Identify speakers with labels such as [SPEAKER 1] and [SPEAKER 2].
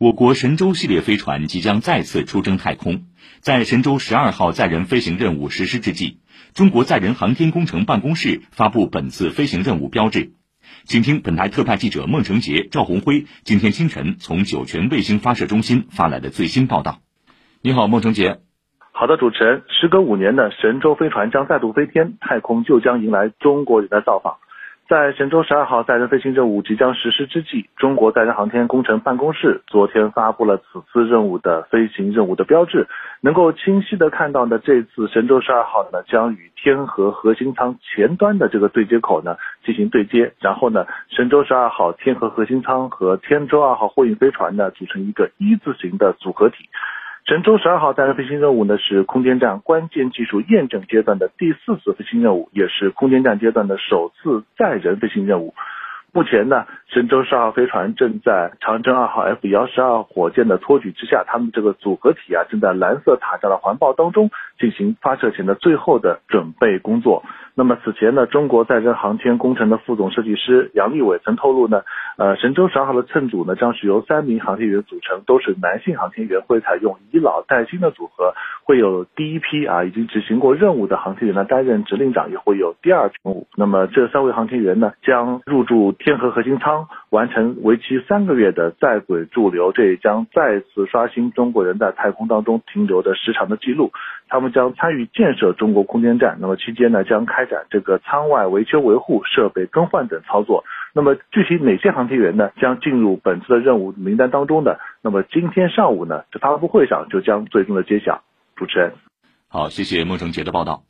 [SPEAKER 1] 我国神舟系列飞船即将再次出征太空，在神舟十二号载人飞行任务实施之际，中国载人航天工程办公室发布本次飞行任务标志。请听本台特派记者孟成杰、赵红辉今天清晨从酒泉卫星发射中心发来的最新报道。你好，孟成杰。
[SPEAKER 2] 好的，主持人。时隔五年的神舟飞船将再度飞天，太空就将迎来中国人的造访。在神舟十二号载人飞行任务即将实施之际，中国载人航天工程办公室昨天发布了此次任务的飞行任务的标志。能够清晰的看到呢，这次神舟十二号呢将与天河核心舱前端的这个对接口呢进行对接，然后呢，神舟十二号天河核心舱和天舟二号货运飞船呢组成一个一字形的组合体。神舟十二号载人飞行任务呢，是空间站关键技术验证阶段的第四次飞行任务，也是空间站阶段的首次载人飞行任务。目前呢，神舟十二号飞船正在长征二号 F 幺十二火箭的托举之下，他们这个组合体啊，正在蓝色塔架的环抱当中进行发射前的最后的准备工作。那么此前呢，中国载人航天工程的副总设计师杨利伟曾透露呢，呃，神舟十二号的乘组呢将是由三名航天员组成，都是男性航天员，会采用以老带新的组合，会有第一批啊已经执行过任务的航天员呢担任指令长，也会有第二批。那么这三位航天员呢将入驻天河核心舱，完成为期三个月的在轨驻留，这也将再次刷新中国人在太空当中停留的时长的记录。他们将参与建设中国空间站，那么期间呢将开展这个舱外维修维护、设备更换等操作。那么具体哪些航天员呢将进入本次的任务名单当中呢？那么今天上午呢，这发布会上就将最终的揭晓。主持人，
[SPEAKER 1] 好，谢谢孟成杰的报道。